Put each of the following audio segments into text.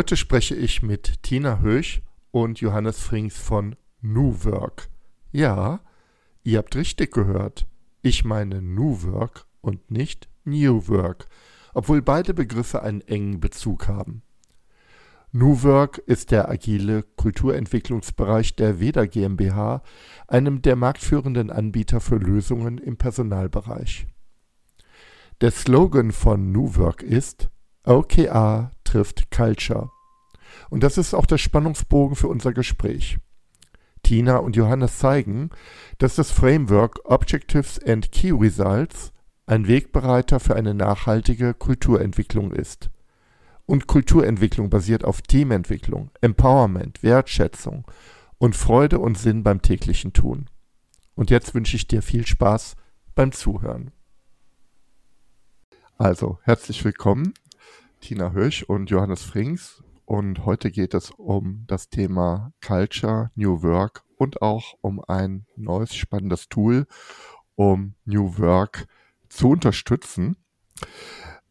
Heute spreche ich mit Tina Höch und Johannes Frings von New Work. Ja, ihr habt richtig gehört. Ich meine New Work und nicht New Work, obwohl beide Begriffe einen engen Bezug haben. New Work ist der agile Kulturentwicklungsbereich der Veda GmbH, einem der marktführenden Anbieter für Lösungen im Personalbereich. Der Slogan von New Work ist OKR trifft Culture. Und das ist auch der Spannungsbogen für unser Gespräch. Tina und Johannes zeigen, dass das Framework Objectives and Key Results ein Wegbereiter für eine nachhaltige Kulturentwicklung ist. Und Kulturentwicklung basiert auf Teamentwicklung, Empowerment, Wertschätzung und Freude und Sinn beim täglichen Tun. Und jetzt wünsche ich dir viel Spaß beim Zuhören. Also, herzlich willkommen Tina Hösch und Johannes Frings. Und heute geht es um das Thema Culture, New Work und auch um ein neues spannendes Tool, um New Work zu unterstützen.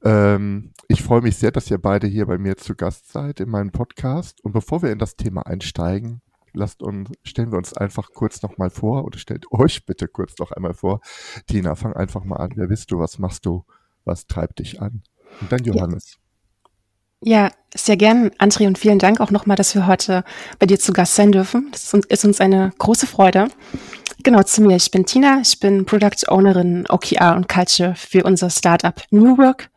Ähm, ich freue mich sehr, dass ihr beide hier bei mir zu Gast seid in meinem Podcast. Und bevor wir in das Thema einsteigen, lasst uns, stellen wir uns einfach kurz nochmal vor oder stellt euch bitte kurz noch einmal vor. Tina, fang einfach mal an. Wer bist du? Was machst du? Was treibt dich an? Und dann Johannes. Ja. Ja, sehr gern, André, und vielen Dank auch nochmal, dass wir heute bei dir zu Gast sein dürfen. Das ist uns eine große Freude. Genau, zu mir. Ich bin Tina, ich bin Product Ownerin OKR und Culture für unser Startup New Work.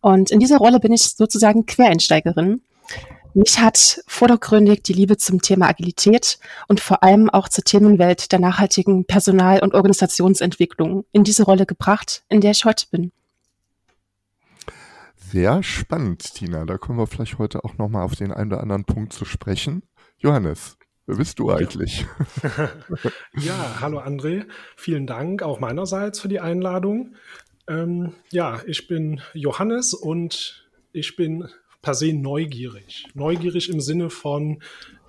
Und in dieser Rolle bin ich sozusagen Quereinsteigerin. Mich hat vordergründig die Liebe zum Thema Agilität und vor allem auch zur Themenwelt der nachhaltigen Personal- und Organisationsentwicklung in diese Rolle gebracht, in der ich heute bin. Sehr spannend, Tina. Da kommen wir vielleicht heute auch nochmal auf den einen oder anderen Punkt zu sprechen. Johannes, wer bist du eigentlich? ja, hallo André. Vielen Dank auch meinerseits für die Einladung. Ähm, ja, ich bin Johannes und ich bin per se neugierig. Neugierig im Sinne von,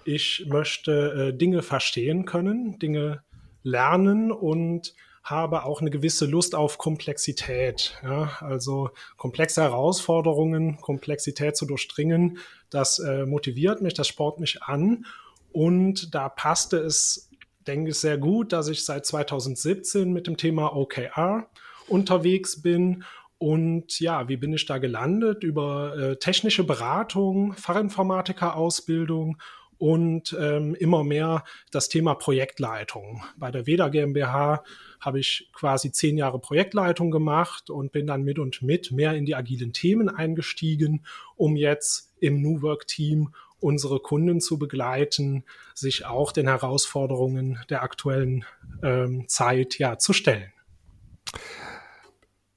ich möchte äh, Dinge verstehen können, Dinge lernen und habe auch eine gewisse Lust auf Komplexität. Ja? Also komplexe Herausforderungen, Komplexität zu durchdringen, das äh, motiviert mich, das spornt mich an. Und da passte es, denke ich, sehr gut, dass ich seit 2017 mit dem Thema OKR unterwegs bin. Und ja, wie bin ich da gelandet? Über äh, technische Beratung, Fachinformatiker-Ausbildung und ähm, immer mehr das Thema Projektleitung. Bei der WEDA GmbH habe ich quasi zehn Jahre Projektleitung gemacht und bin dann mit und mit mehr in die agilen Themen eingestiegen, um jetzt im New Work Team unsere Kunden zu begleiten, sich auch den Herausforderungen der aktuellen ähm, Zeit ja zu stellen.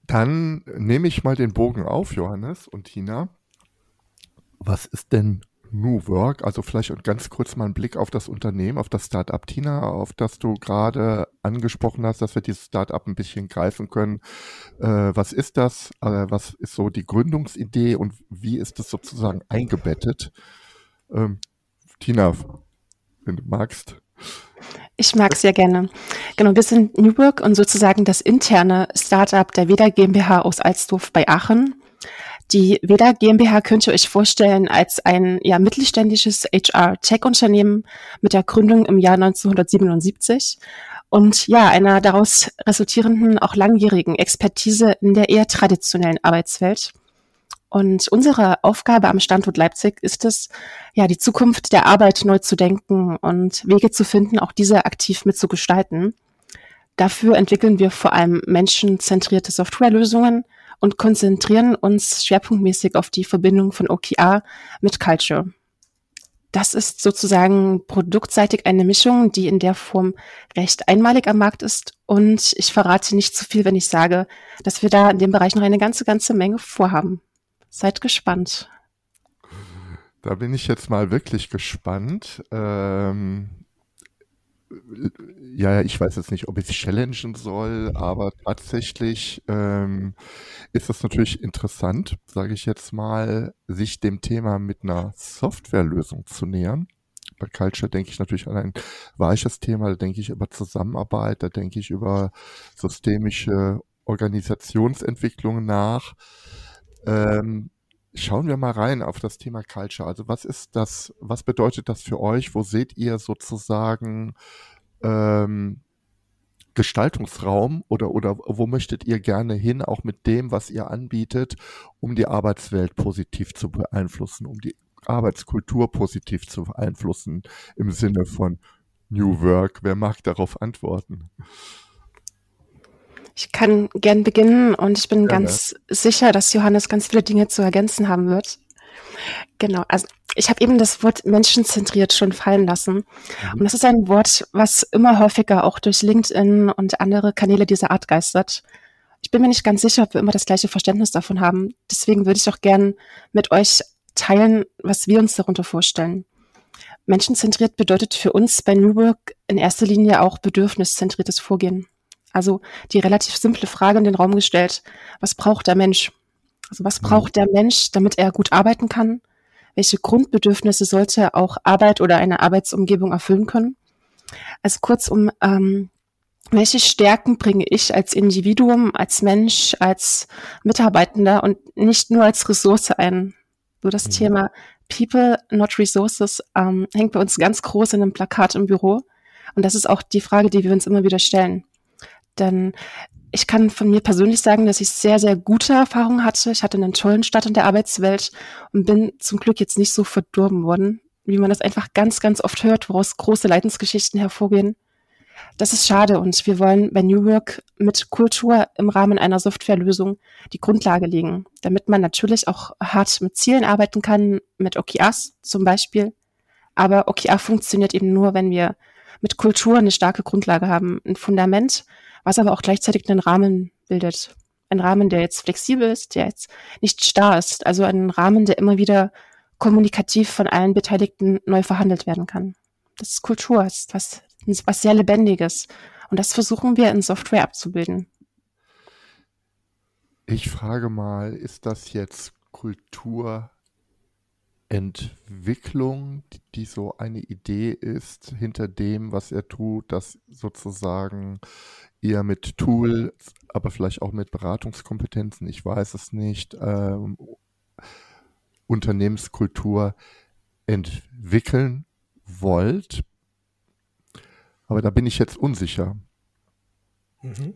Dann nehme ich mal den Bogen auf, Johannes und Tina. Was ist denn New Work, also vielleicht ganz kurz mal einen Blick auf das Unternehmen, auf das Startup Tina, auf das du gerade angesprochen hast, dass wir dieses Startup ein bisschen greifen können. Äh, was ist das? Äh, was ist so die Gründungsidee und wie ist es sozusagen eingebettet? Ähm, Tina, wenn du magst. Ich mag sehr gerne. Genau, wir sind New Work und sozusagen das interne Startup der Veda GmbH aus Alsdorf bei Aachen. Die Veda GmbH könnt ihr euch vorstellen als ein ja, mittelständisches HR-Tech-Unternehmen mit der Gründung im Jahr 1977 und ja, einer daraus resultierenden auch langjährigen Expertise in der eher traditionellen Arbeitswelt. Und unsere Aufgabe am Standort Leipzig ist es, ja, die Zukunft der Arbeit neu zu denken und Wege zu finden, auch diese aktiv mitzugestalten. Dafür entwickeln wir vor allem menschenzentrierte Softwarelösungen, und konzentrieren uns schwerpunktmäßig auf die Verbindung von OKR mit Culture. Das ist sozusagen produktseitig eine Mischung, die in der Form recht einmalig am Markt ist. Und ich verrate nicht zu viel, wenn ich sage, dass wir da in dem Bereich noch eine ganze, ganze Menge vorhaben. Seid gespannt. da bin ich jetzt mal wirklich gespannt. Ähm, ja, ich weiß jetzt nicht, ob ich es challengen soll, aber tatsächlich ähm, ist es natürlich interessant, sage ich jetzt mal, sich dem Thema mit einer Softwarelösung zu nähern. Bei Culture denke ich natürlich an ein weiches Thema, da denke ich über Zusammenarbeit, da denke ich über systemische Organisationsentwicklung nach. Ähm, schauen wir mal rein auf das Thema Culture. Also was ist das, was bedeutet das für euch? Wo seht ihr sozusagen ähm, Gestaltungsraum oder, oder wo möchtet ihr gerne hin, auch mit dem, was ihr anbietet, um die Arbeitswelt positiv zu beeinflussen, um die Arbeitskultur positiv zu beeinflussen im Sinne von New Work? Wer mag darauf antworten? Ich kann gern beginnen und ich bin ja, ganz ja. sicher, dass Johannes ganz viele Dinge zu ergänzen haben wird. Genau, also ich habe eben das Wort menschenzentriert schon fallen lassen. Mhm. Und das ist ein Wort, was immer häufiger auch durch LinkedIn und andere Kanäle dieser Art geistert. Ich bin mir nicht ganz sicher, ob wir immer das gleiche Verständnis davon haben. Deswegen würde ich auch gern mit euch teilen, was wir uns darunter vorstellen. Menschenzentriert bedeutet für uns bei New Work in erster Linie auch bedürfniszentriertes Vorgehen. Also die relativ simple Frage in den Raum gestellt, was braucht der Mensch? Also was mhm. braucht der Mensch, damit er gut arbeiten kann? Welche Grundbedürfnisse sollte auch Arbeit oder eine Arbeitsumgebung erfüllen können? Also kurzum, ähm, welche Stärken bringe ich als Individuum, als Mensch, als Mitarbeitender und nicht nur als Ressource ein? So das mhm. Thema People, not Resources ähm, hängt bei uns ganz groß in einem Plakat im Büro. Und das ist auch die Frage, die wir uns immer wieder stellen. Denn ich kann von mir persönlich sagen, dass ich sehr, sehr gute Erfahrungen hatte. Ich hatte einen tollen Start in der Arbeitswelt und bin zum Glück jetzt nicht so verdorben worden, wie man das einfach ganz, ganz oft hört, woraus große Leidensgeschichten hervorgehen. Das ist schade und wir wollen bei New Work mit Kultur im Rahmen einer Softwarelösung die Grundlage legen, damit man natürlich auch hart mit Zielen arbeiten kann, mit OKRs zum Beispiel. Aber OKR funktioniert eben nur, wenn wir mit Kultur eine starke Grundlage haben, ein Fundament, was aber auch gleichzeitig einen Rahmen bildet. Ein Rahmen, der jetzt flexibel ist, der jetzt nicht starr ist. Also ein Rahmen, der immer wieder kommunikativ von allen Beteiligten neu verhandelt werden kann. Das ist Kultur, ist was, was sehr Lebendiges. Und das versuchen wir in Software abzubilden. Ich frage mal, ist das jetzt Kultur Entwicklung, die so eine Idee ist hinter dem, was er tut, dass sozusagen ihr mit Tool, aber vielleicht auch mit Beratungskompetenzen, ich weiß es nicht, ähm, Unternehmenskultur entwickeln wollt. Aber da bin ich jetzt unsicher. Mhm.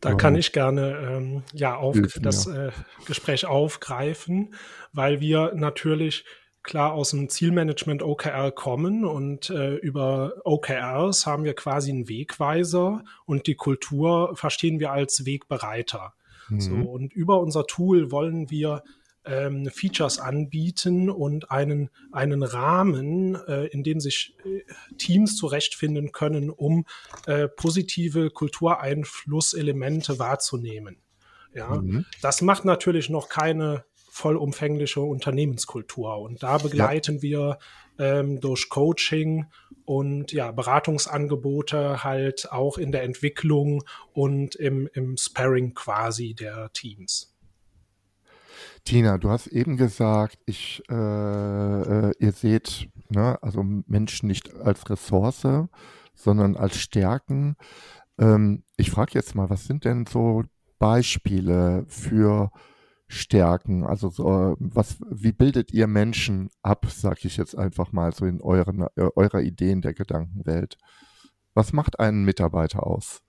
Da kann ich gerne ähm, ja auf das äh, Gespräch aufgreifen, weil wir natürlich klar aus dem Zielmanagement OKR kommen und äh, über OKRs haben wir quasi einen Wegweiser und die Kultur verstehen wir als Wegbereiter. Mhm. So, und über unser Tool wollen wir ähm, Features anbieten und einen, einen Rahmen, äh, in dem sich äh, Teams zurechtfinden können, um äh, positive Kultureinflusselemente wahrzunehmen. Ja, mhm. das macht natürlich noch keine vollumfängliche Unternehmenskultur. Und da begleiten ja. wir ähm, durch Coaching und ja, Beratungsangebote halt auch in der Entwicklung und im, im Sparring quasi der Teams. Tina, du hast eben gesagt, ich, äh, äh, ihr seht, ne, also Menschen nicht als Ressource, sondern als Stärken. Ähm, ich frage jetzt mal, was sind denn so Beispiele für Stärken? Also so, was, wie bildet ihr Menschen ab, sag ich jetzt einfach mal so in euren, äh, eurer Ideen der Gedankenwelt? Was macht einen Mitarbeiter aus?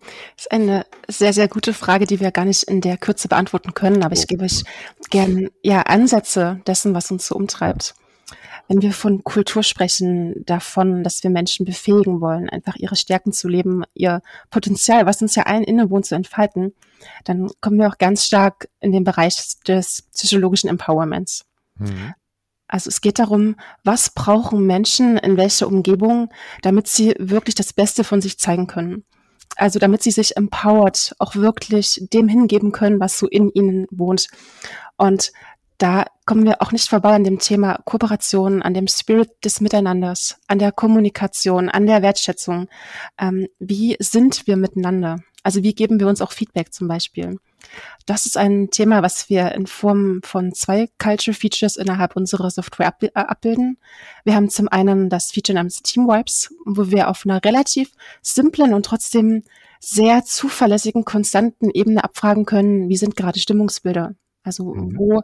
Das ist eine sehr, sehr gute Frage, die wir gar nicht in der Kürze beantworten können, aber ich gebe euch gern ja Ansätze dessen, was uns so umtreibt. Wenn wir von Kultur sprechen, davon, dass wir Menschen befähigen wollen, einfach ihre Stärken zu leben, ihr Potenzial, was uns ja allen innewohnt, zu entfalten, dann kommen wir auch ganz stark in den Bereich des psychologischen Empowerments. Mhm. Also es geht darum, was brauchen Menschen in welcher Umgebung, damit sie wirklich das Beste von sich zeigen können. Also damit sie sich empowered auch wirklich dem hingeben können, was so in ihnen wohnt. Und da kommen wir auch nicht vorbei an dem Thema Kooperation, an dem Spirit des Miteinanders, an der Kommunikation, an der Wertschätzung. Ähm, wie sind wir miteinander? Also wie geben wir uns auch Feedback zum Beispiel? Das ist ein Thema, was wir in Form von zwei Culture Features innerhalb unserer Software äh, abbilden. Wir haben zum einen das Feature namens Team Wipes, wo wir auf einer relativ simplen und trotzdem sehr zuverlässigen, konstanten Ebene abfragen können, wie sind gerade Stimmungsbilder also mhm. wo,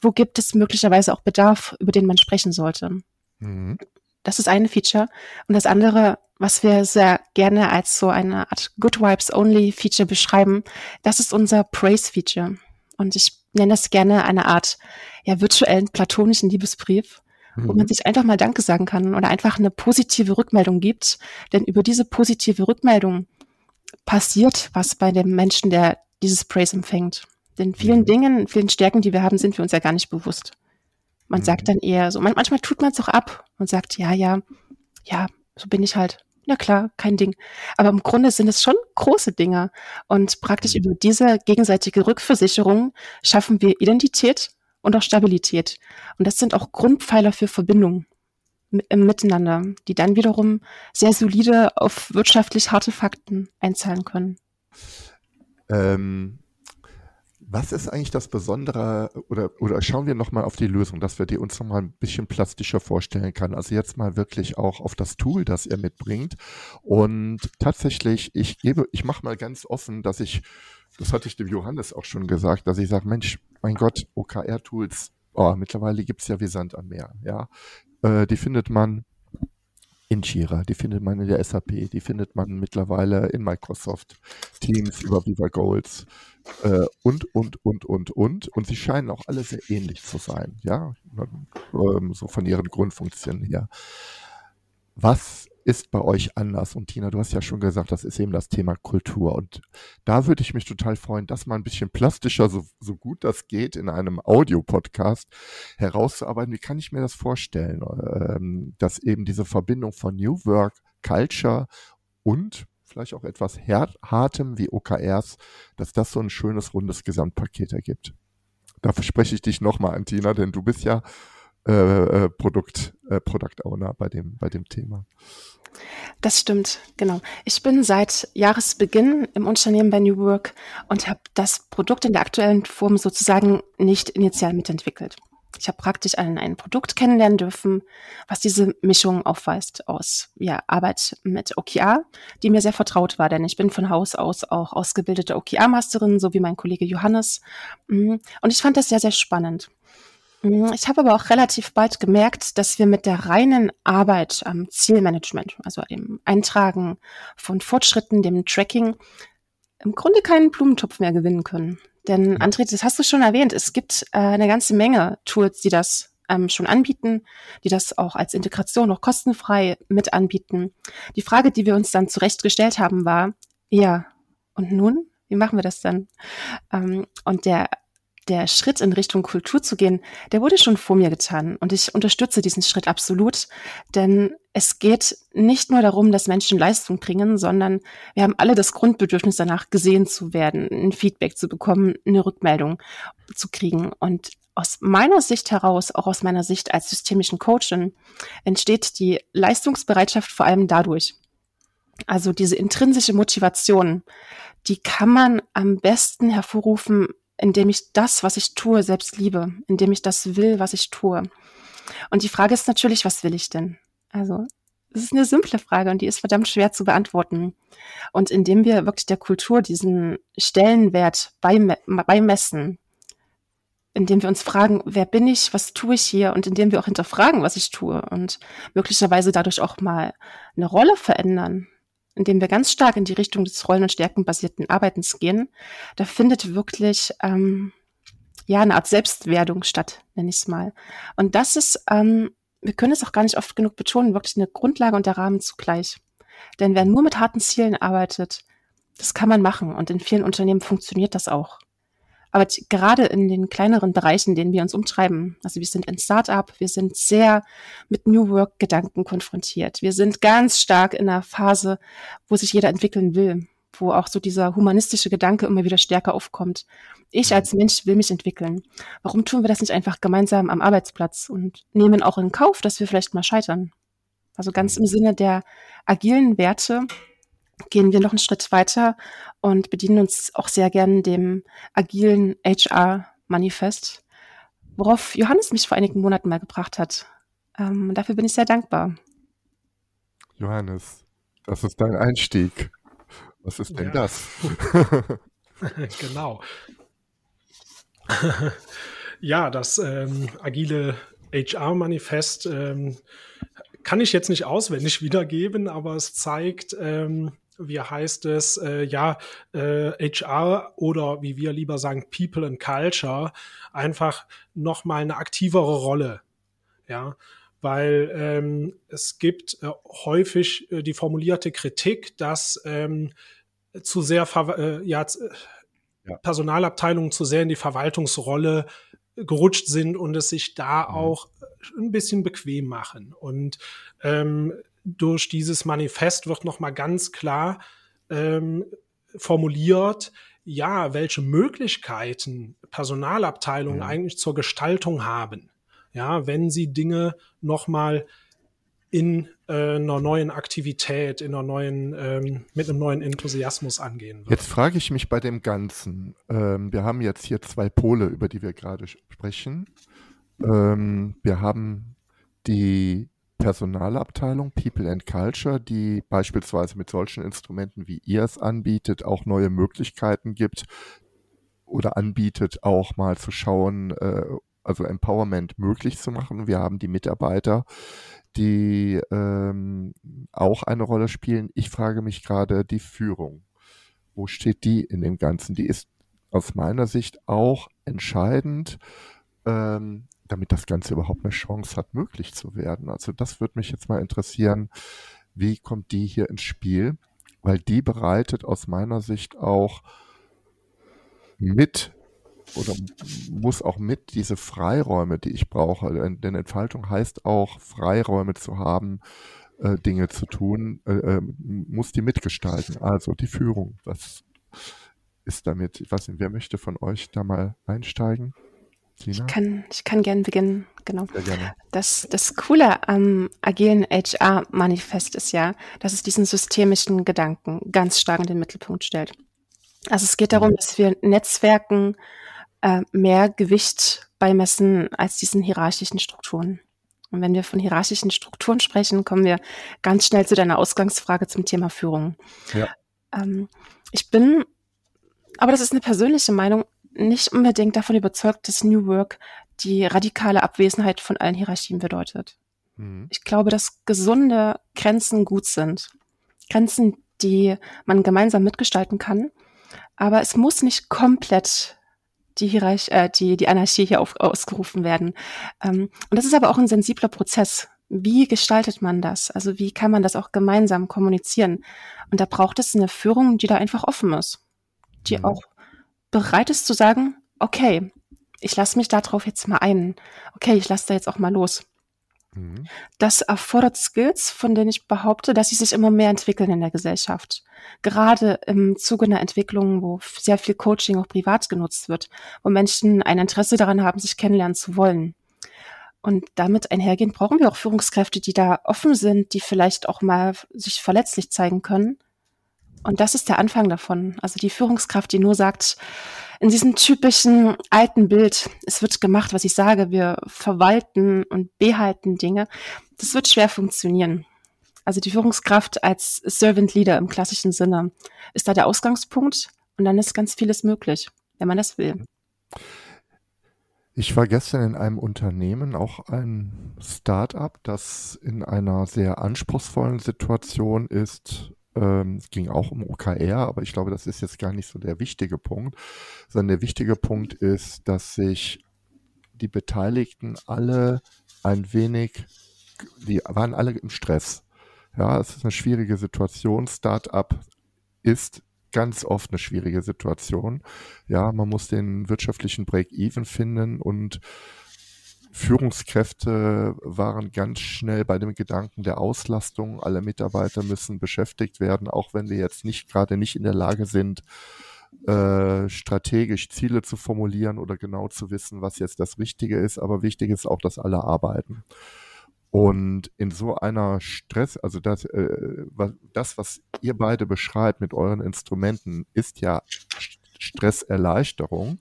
wo gibt es möglicherweise auch Bedarf, über den man sprechen sollte? Mhm. Das ist eine Feature. Und das andere, was wir sehr gerne als so eine Art Good Vibes Only Feature beschreiben, das ist unser Praise Feature. Und ich nenne das gerne eine Art ja, virtuellen platonischen Liebesbrief, mhm. wo man sich einfach mal Danke sagen kann oder einfach eine positive Rückmeldung gibt. Denn über diese positive Rückmeldung passiert was bei dem Menschen, der dieses Praise empfängt. Denn vielen mhm. Dingen, vielen Stärken, die wir haben, sind wir uns ja gar nicht bewusst. Man mhm. sagt dann eher so, man, manchmal tut man es auch ab und sagt, ja, ja, ja, so bin ich halt. Ja klar, kein Ding. Aber im Grunde sind es schon große Dinge. Und praktisch mhm. über diese gegenseitige Rückversicherung schaffen wir Identität und auch Stabilität. Und das sind auch Grundpfeiler für Verbindung im Miteinander, die dann wiederum sehr solide auf wirtschaftlich harte Fakten einzahlen können. Ähm, was ist eigentlich das Besondere oder, oder schauen wir nochmal auf die Lösung, dass wir die uns nochmal ein bisschen plastischer vorstellen kann. Also jetzt mal wirklich auch auf das Tool, das ihr mitbringt. Und tatsächlich, ich gebe, ich mache mal ganz offen, dass ich, das hatte ich dem Johannes auch schon gesagt, dass ich sage, Mensch, mein Gott, OKR-Tools, oh, mittlerweile gibt's ja wie Sand am Meer, ja. Äh, die findet man in Jira, die findet man in der SAP, die findet man mittlerweile in Microsoft Teams über Viva Goals äh, und, und, und, und, und. Und sie scheinen auch alle sehr ähnlich zu sein, ja, ähm, so von ihren Grundfunktionen her. Was ist bei euch anders? Und Tina, du hast ja schon gesagt, das ist eben das Thema Kultur. Und da würde ich mich total freuen, das mal ein bisschen plastischer, so, so gut das geht, in einem Audio-Podcast herauszuarbeiten. Wie kann ich mir das vorstellen, ähm, dass eben diese Verbindung von New Work, Culture und vielleicht auch etwas Hartem wie OKRs, dass das so ein schönes, rundes Gesamtpaket ergibt. Dafür spreche ich dich nochmal an, Tina, denn du bist ja äh, äh, Produkt, äh, Product Owner bei dem, bei dem Thema. Das stimmt, genau. Ich bin seit Jahresbeginn im Unternehmen bei New Work und habe das Produkt in der aktuellen Form sozusagen nicht initial mitentwickelt. Ich habe praktisch ein, ein Produkt kennenlernen dürfen, was diese Mischung aufweist aus ja, Arbeit mit OKR, die mir sehr vertraut war, denn ich bin von Haus aus auch ausgebildete OKR-Masterin, so wie mein Kollege Johannes. Mhm. Und ich fand das sehr, sehr spannend. Mhm, ich habe aber auch relativ bald gemerkt, dass wir mit der reinen Arbeit am Zielmanagement, also dem Eintragen von Fortschritten, dem Tracking, im Grunde keinen Blumentopf mehr gewinnen können. Denn mhm. André, das hast du schon erwähnt, es gibt äh, eine ganze Menge Tools, die das ähm, schon anbieten, die das auch als Integration noch kostenfrei mit anbieten. Die Frage, die wir uns dann zurechtgestellt haben, war, ja, und nun? Wie machen wir das dann? Ähm, und der der Schritt in Richtung Kultur zu gehen, der wurde schon vor mir getan. Und ich unterstütze diesen Schritt absolut. Denn es geht nicht nur darum, dass Menschen Leistung bringen, sondern wir haben alle das Grundbedürfnis danach, gesehen zu werden, ein Feedback zu bekommen, eine Rückmeldung zu kriegen. Und aus meiner Sicht heraus, auch aus meiner Sicht als systemischen Coachin, entsteht die Leistungsbereitschaft vor allem dadurch. Also diese intrinsische Motivation, die kann man am besten hervorrufen, indem ich das, was ich tue, selbst liebe, indem ich das will, was ich tue. Und die Frage ist natürlich, was will ich denn? Also, es ist eine simple Frage und die ist verdammt schwer zu beantworten. Und indem wir wirklich der Kultur diesen Stellenwert beimessen, indem wir uns fragen, wer bin ich, was tue ich hier und indem wir auch hinterfragen, was ich tue und möglicherweise dadurch auch mal eine Rolle verändern, indem wir ganz stark in die Richtung des rollen- und stärkenbasierten Arbeitens gehen, da findet wirklich ähm, ja eine Art Selbstwerdung statt, nenne ich es mal. Und das ist, ähm, wir können es auch gar nicht oft genug betonen, wirklich eine Grundlage und der Rahmen zugleich. Denn wer nur mit harten Zielen arbeitet, das kann man machen und in vielen Unternehmen funktioniert das auch. Aber gerade in den kleineren Bereichen, in denen wir uns umtreiben, also wir sind ein Startup, wir sind sehr mit New Work Gedanken konfrontiert. Wir sind ganz stark in einer Phase, wo sich jeder entwickeln will, wo auch so dieser humanistische Gedanke immer wieder stärker aufkommt. Ich als Mensch will mich entwickeln. Warum tun wir das nicht einfach gemeinsam am Arbeitsplatz und nehmen auch in Kauf, dass wir vielleicht mal scheitern? Also ganz im Sinne der agilen Werte gehen wir noch einen Schritt weiter und bedienen uns auch sehr gern dem agilen HR-Manifest, worauf Johannes mich vor einigen Monaten mal gebracht hat. Ähm, dafür bin ich sehr dankbar. Johannes, das ist dein Einstieg. Was ist denn ja. das? genau. ja, das ähm, agile HR-Manifest ähm, kann ich jetzt nicht auswendig wiedergeben, aber es zeigt, ähm, wie heißt es, äh, ja, äh, HR oder wie wir lieber sagen, People and Culture, einfach nochmal eine aktivere Rolle. Ja, weil ähm, es gibt äh, häufig äh, die formulierte Kritik, dass ähm, zu sehr äh, ja, ja, Personalabteilungen zu sehr in die Verwaltungsrolle gerutscht sind und es sich da mhm. auch ein bisschen bequem machen. Und ähm, durch dieses Manifest wird nochmal ganz klar ähm, formuliert, ja, welche Möglichkeiten Personalabteilungen mhm. eigentlich zur Gestaltung haben. Ja, wenn sie Dinge nochmal in äh, einer neuen Aktivität, in einer neuen, ähm, mit einem neuen Enthusiasmus angehen wird. Jetzt frage ich mich bei dem Ganzen. Ähm, wir haben jetzt hier zwei Pole, über die wir gerade sprechen. Ähm, wir haben die Personalabteilung People and Culture, die beispielsweise mit solchen Instrumenten wie ihr es anbietet, auch neue Möglichkeiten gibt oder anbietet, auch mal zu schauen, äh, also Empowerment möglich zu machen. Wir haben die Mitarbeiter, die ähm, auch eine Rolle spielen. Ich frage mich gerade die Führung. Wo steht die in dem Ganzen? Die ist aus meiner Sicht auch entscheidend. Ähm, damit das Ganze überhaupt eine Chance hat, möglich zu werden. Also das würde mich jetzt mal interessieren, wie kommt die hier ins Spiel? Weil die bereitet aus meiner Sicht auch mit oder muss auch mit diese Freiräume, die ich brauche. Denn Entfaltung heißt auch, Freiräume zu haben, äh, Dinge zu tun, äh, äh, muss die mitgestalten. Also die Führung, das ist damit, ich weiß nicht, wer möchte von euch da mal einsteigen? Tina? Ich kann, ich kann gerne beginnen, genau. Sehr gerne. Das, das Coole am agilen HR-Manifest ist ja, dass es diesen systemischen Gedanken ganz stark in den Mittelpunkt stellt. Also es geht darum, mhm. dass wir Netzwerken äh, mehr Gewicht beimessen als diesen hierarchischen Strukturen. Und wenn wir von hierarchischen Strukturen sprechen, kommen wir ganz schnell zu deiner Ausgangsfrage zum Thema Führung. Ja. Ähm, ich bin, aber das ist eine persönliche Meinung, nicht unbedingt davon überzeugt, dass New Work die radikale Abwesenheit von allen Hierarchien bedeutet. Mhm. Ich glaube, dass gesunde Grenzen gut sind. Grenzen, die man gemeinsam mitgestalten kann. Aber es muss nicht komplett die, Hierarch äh, die, die Anarchie hier auf, ausgerufen werden. Ähm, und das ist aber auch ein sensibler Prozess. Wie gestaltet man das? Also wie kann man das auch gemeinsam kommunizieren? Und da braucht es eine Führung, die da einfach offen ist, die mhm. auch bereit ist zu sagen, okay, ich lasse mich darauf jetzt mal ein. Okay, ich lasse da jetzt auch mal los. Mhm. Das erfordert Skills, von denen ich behaupte, dass sie sich immer mehr entwickeln in der Gesellschaft. Gerade im Zuge einer Entwicklung, wo sehr viel Coaching auch privat genutzt wird, wo Menschen ein Interesse daran haben, sich kennenlernen zu wollen. Und damit einhergehend brauchen wir auch Führungskräfte, die da offen sind, die vielleicht auch mal sich verletzlich zeigen können und das ist der Anfang davon. Also die Führungskraft, die nur sagt, in diesem typischen alten Bild, es wird gemacht, was ich sage, wir verwalten und behalten Dinge, das wird schwer funktionieren. Also die Führungskraft als Servant Leader im klassischen Sinne ist da der Ausgangspunkt und dann ist ganz vieles möglich, wenn man das will. Ich war gestern in einem Unternehmen, auch ein Start-up, das in einer sehr anspruchsvollen Situation ist, ähm, es ging auch um OKR, aber ich glaube, das ist jetzt gar nicht so der wichtige Punkt, sondern der wichtige Punkt ist, dass sich die Beteiligten alle ein wenig, die waren alle im Stress. Ja, es ist eine schwierige Situation. Startup ist ganz oft eine schwierige Situation. Ja, man muss den wirtschaftlichen Break-Even finden und Führungskräfte waren ganz schnell bei dem Gedanken der Auslastung. Alle Mitarbeiter müssen beschäftigt werden, auch wenn wir jetzt nicht gerade nicht in der Lage sind, äh, strategisch Ziele zu formulieren oder genau zu wissen, was jetzt das Richtige ist. Aber wichtig ist auch, dass alle arbeiten. Und in so einer Stress, also das, äh, das, was ihr beide beschreibt mit euren Instrumenten, ist ja Stresserleichterung,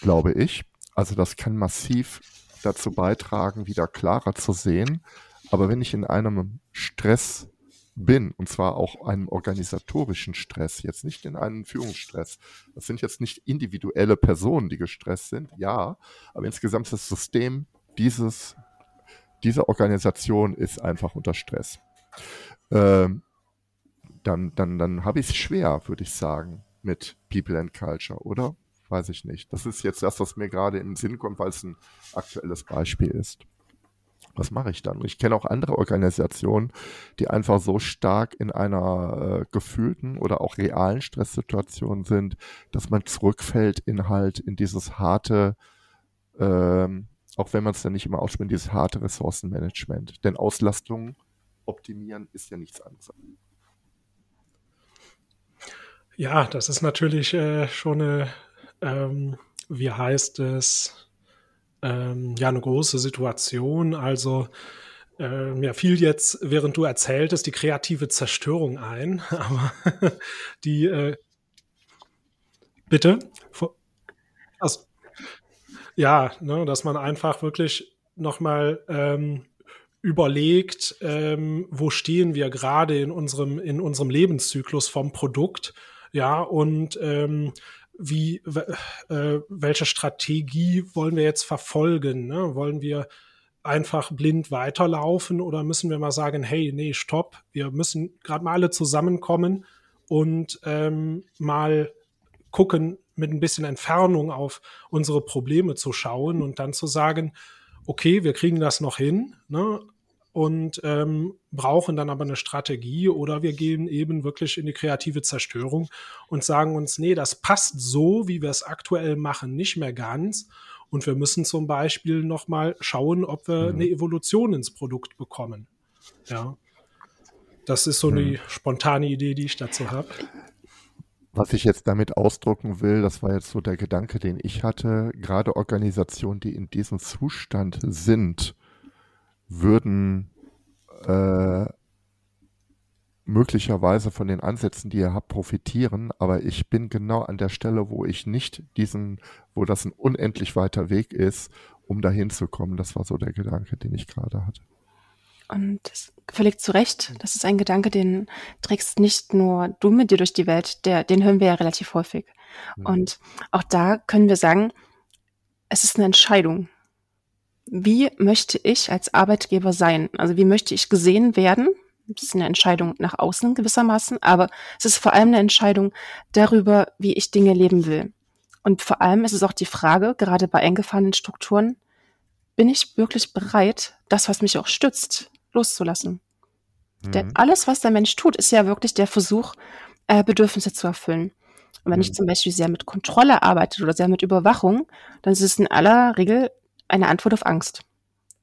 glaube ich. Also das kann massiv dazu beitragen, wieder klarer zu sehen. Aber wenn ich in einem Stress bin, und zwar auch einem organisatorischen Stress, jetzt nicht in einem Führungsstress. Das sind jetzt nicht individuelle Personen, die gestresst sind, ja, aber insgesamt das System dieses, dieser Organisation ist einfach unter Stress. Ähm, dann dann, dann habe ich es schwer, würde ich sagen, mit People and Culture, oder? Weiß ich nicht. Das ist jetzt das, was mir gerade im Sinn kommt, weil es ein aktuelles Beispiel ist was mache ich dann? Ich kenne auch andere Organisationen, die einfach so stark in einer äh, gefühlten oder auch realen Stresssituation sind, dass man zurückfällt in halt in dieses harte, ähm, auch wenn man es dann nicht immer ausspricht, dieses harte Ressourcenmanagement. Denn Auslastung optimieren ist ja nichts anderes. Ja, das ist natürlich äh, schon eine, ähm, wie heißt es, ähm, ja eine große Situation. Also äh, mir fiel jetzt, während du erzähltest, die kreative Zerstörung ein. Aber die äh, bitte? Also, ja, ne, dass man einfach wirklich nochmal ähm, überlegt, ähm, wo stehen wir gerade in unserem, in unserem Lebenszyklus vom Produkt, ja, und ähm, wie, äh, welche Strategie wollen wir jetzt verfolgen? Ne? Wollen wir einfach blind weiterlaufen oder müssen wir mal sagen, hey, nee, stopp, wir müssen gerade mal alle zusammenkommen und ähm, mal gucken, mit ein bisschen Entfernung auf unsere Probleme zu schauen und dann zu sagen, okay, wir kriegen das noch hin, ne? Und ähm, brauchen dann aber eine Strategie oder wir gehen eben wirklich in die kreative Zerstörung und sagen uns, nee, das passt so, wie wir es aktuell machen, nicht mehr ganz. Und wir müssen zum Beispiel nochmal schauen, ob wir mhm. eine Evolution ins Produkt bekommen. Ja. Das ist so mhm. eine spontane Idee, die ich dazu habe. Was ich jetzt damit ausdrucken will, das war jetzt so der Gedanke, den ich hatte, gerade Organisationen, die in diesem Zustand sind, würden äh, möglicherweise von den Ansätzen, die ihr habt, profitieren, aber ich bin genau an der Stelle, wo ich nicht diesen, wo das ein unendlich weiter Weg ist, um dahin zu kommen. Das war so der Gedanke, den ich gerade hatte. Und das völlig zu Recht. Das ist ein Gedanke, den trägst nicht nur du mit dir durch die Welt, der, den hören wir ja relativ häufig. Mhm. Und auch da können wir sagen, es ist eine Entscheidung wie möchte ich als Arbeitgeber sein? Also wie möchte ich gesehen werden? Das ist eine Entscheidung nach außen gewissermaßen, aber es ist vor allem eine Entscheidung darüber, wie ich Dinge leben will. Und vor allem ist es auch die Frage, gerade bei eingefahrenen Strukturen, bin ich wirklich bereit, das, was mich auch stützt, loszulassen? Mhm. Denn alles, was der Mensch tut, ist ja wirklich der Versuch, äh, Bedürfnisse zu erfüllen. Und wenn mhm. ich zum Beispiel sehr mit Kontrolle arbeite oder sehr mit Überwachung, dann ist es in aller Regel eine Antwort auf Angst.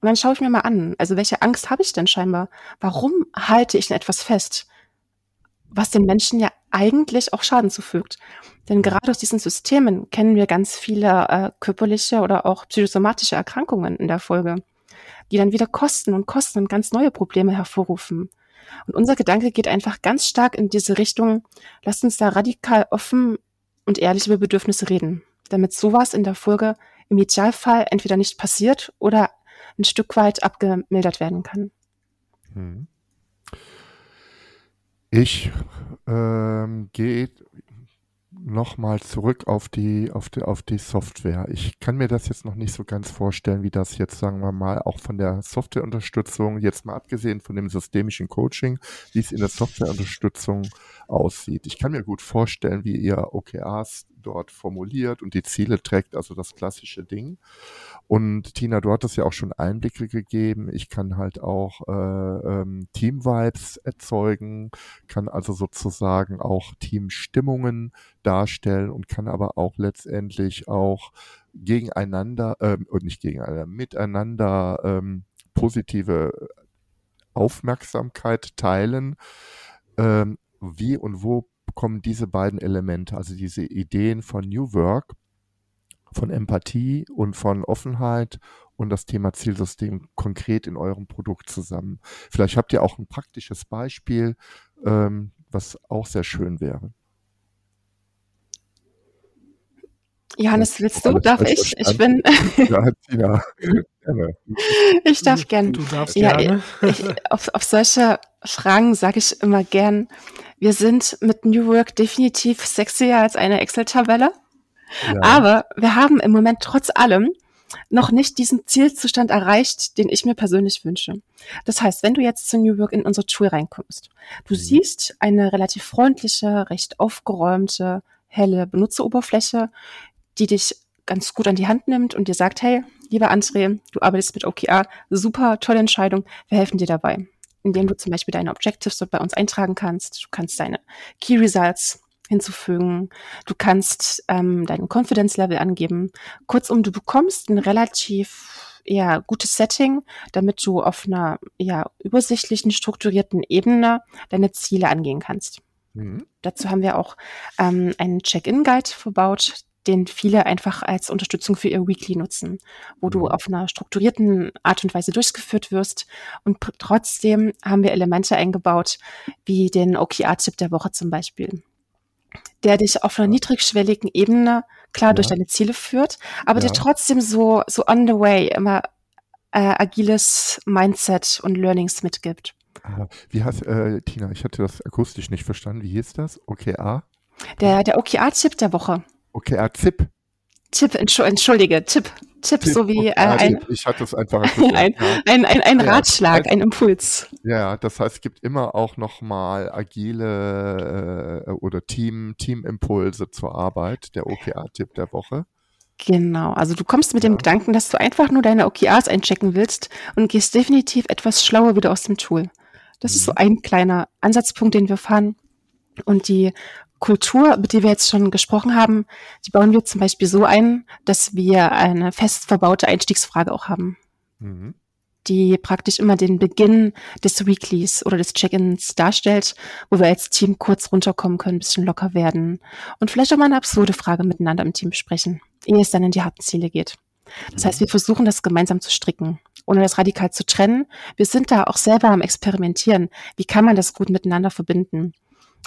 Und dann schaue ich mir mal an, also welche Angst habe ich denn scheinbar? Warum halte ich in etwas fest, was den Menschen ja eigentlich auch Schaden zufügt? Denn gerade aus diesen Systemen kennen wir ganz viele äh, körperliche oder auch psychosomatische Erkrankungen in der Folge, die dann wieder Kosten und Kosten und ganz neue Probleme hervorrufen. Und unser Gedanke geht einfach ganz stark in diese Richtung, lasst uns da radikal offen und ehrlich über Bedürfnisse reden, damit sowas in der Folge im Idealfall entweder nicht passiert oder ein Stück weit abgemildert werden kann. Hm. Ich ähm, gehe nochmal zurück auf die, auf, die, auf die Software. Ich kann mir das jetzt noch nicht so ganz vorstellen, wie das jetzt, sagen wir mal, auch von der Softwareunterstützung, jetzt mal abgesehen von dem systemischen Coaching, wie es in der Softwareunterstützung aussieht. Ich kann mir gut vorstellen, wie ihr OKRs dort formuliert und die Ziele trägt, also das klassische Ding. Und Tina, du hattest ja auch schon Einblicke gegeben. Ich kann halt auch äh, ähm, Team-Vibes erzeugen, kann also sozusagen auch Teamstimmungen darstellen und kann aber auch letztendlich auch gegeneinander, ähm, und nicht gegeneinander, miteinander ähm, positive Aufmerksamkeit teilen. Ähm, wie und wo kommen diese beiden Elemente, also diese Ideen von New Work, von Empathie und von Offenheit und das Thema Zielsystem konkret in eurem Produkt zusammen. Vielleicht habt ihr auch ein praktisches Beispiel, ähm, was auch sehr schön wäre. Johannes, willst du? Darf ich? Ich bin. Ja, Tina. Ich darf gern. Du darfst ja, gerne. Ich, auf, auf solche Fragen sage ich immer gern, wir sind mit New Work definitiv sexier als eine Excel-Tabelle. Ja. Aber wir haben im Moment trotz allem noch nicht diesen Zielzustand erreicht, den ich mir persönlich wünsche. Das heißt, wenn du jetzt zu New Work in unsere Tool reinkommst, du mhm. siehst eine relativ freundliche, recht aufgeräumte, helle Benutzeroberfläche, die dich ganz gut an die Hand nimmt und dir sagt, hey, lieber André, du arbeitest mit OKR, super, tolle Entscheidung, wir helfen dir dabei. Indem du zum Beispiel deine Objectives dort bei uns eintragen kannst, du kannst deine Key Results hinzufügen. Du kannst ähm, deinen Confidence Level angeben. Kurzum, du bekommst ein relativ ja, gutes Setting, damit du auf einer ja, übersichtlichen, strukturierten Ebene deine Ziele angehen kannst. Mhm. Dazu haben wir auch ähm, einen Check-in-Guide verbaut, den viele einfach als Unterstützung für ihr Weekly nutzen, wo du mhm. auf einer strukturierten Art und Weise durchgeführt wirst. Und trotzdem haben wir Elemente eingebaut, wie den OKR-Tipp der Woche zum Beispiel der dich auf einer niedrigschwelligen Ebene klar ja. durch deine Ziele führt, aber ja. dir trotzdem so, so on the way immer äh, agiles Mindset und Learnings mitgibt. Wie heißt, äh, Tina, ich hatte das akustisch nicht verstanden. Wie hieß das? OKR? Der, der OKR-Tipp der Woche. OKR-Tipp? Tipp, entschuldige, Tipp. Tipp, Tipp so wie äh, ein, ich hatte es einfach ein, ein, ein, ein Ratschlag, ja, ein Impuls. Ja, das heißt, es gibt immer auch nochmal agile äh, oder Team, Teamimpulse zur Arbeit, der OKR-Tipp der Woche. Genau, also du kommst mit ja. dem Gedanken, dass du einfach nur deine OKRs einchecken willst und gehst definitiv etwas schlauer wieder aus dem Tool. Das mhm. ist so mhm. ein kleiner Ansatzpunkt, den wir fahren. Und die Kultur, über die wir jetzt schon gesprochen haben, die bauen wir zum Beispiel so ein, dass wir eine fest verbaute Einstiegsfrage auch haben. Mhm. Die praktisch immer den Beginn des Weeklies oder des Check-ins darstellt, wo wir als Team kurz runterkommen können, ein bisschen locker werden und vielleicht auch mal eine absurde Frage miteinander im Team besprechen, ehe es dann in die harten Ziele geht. Das heißt, wir versuchen das gemeinsam zu stricken, ohne das radikal zu trennen. Wir sind da auch selber am Experimentieren. Wie kann man das gut miteinander verbinden?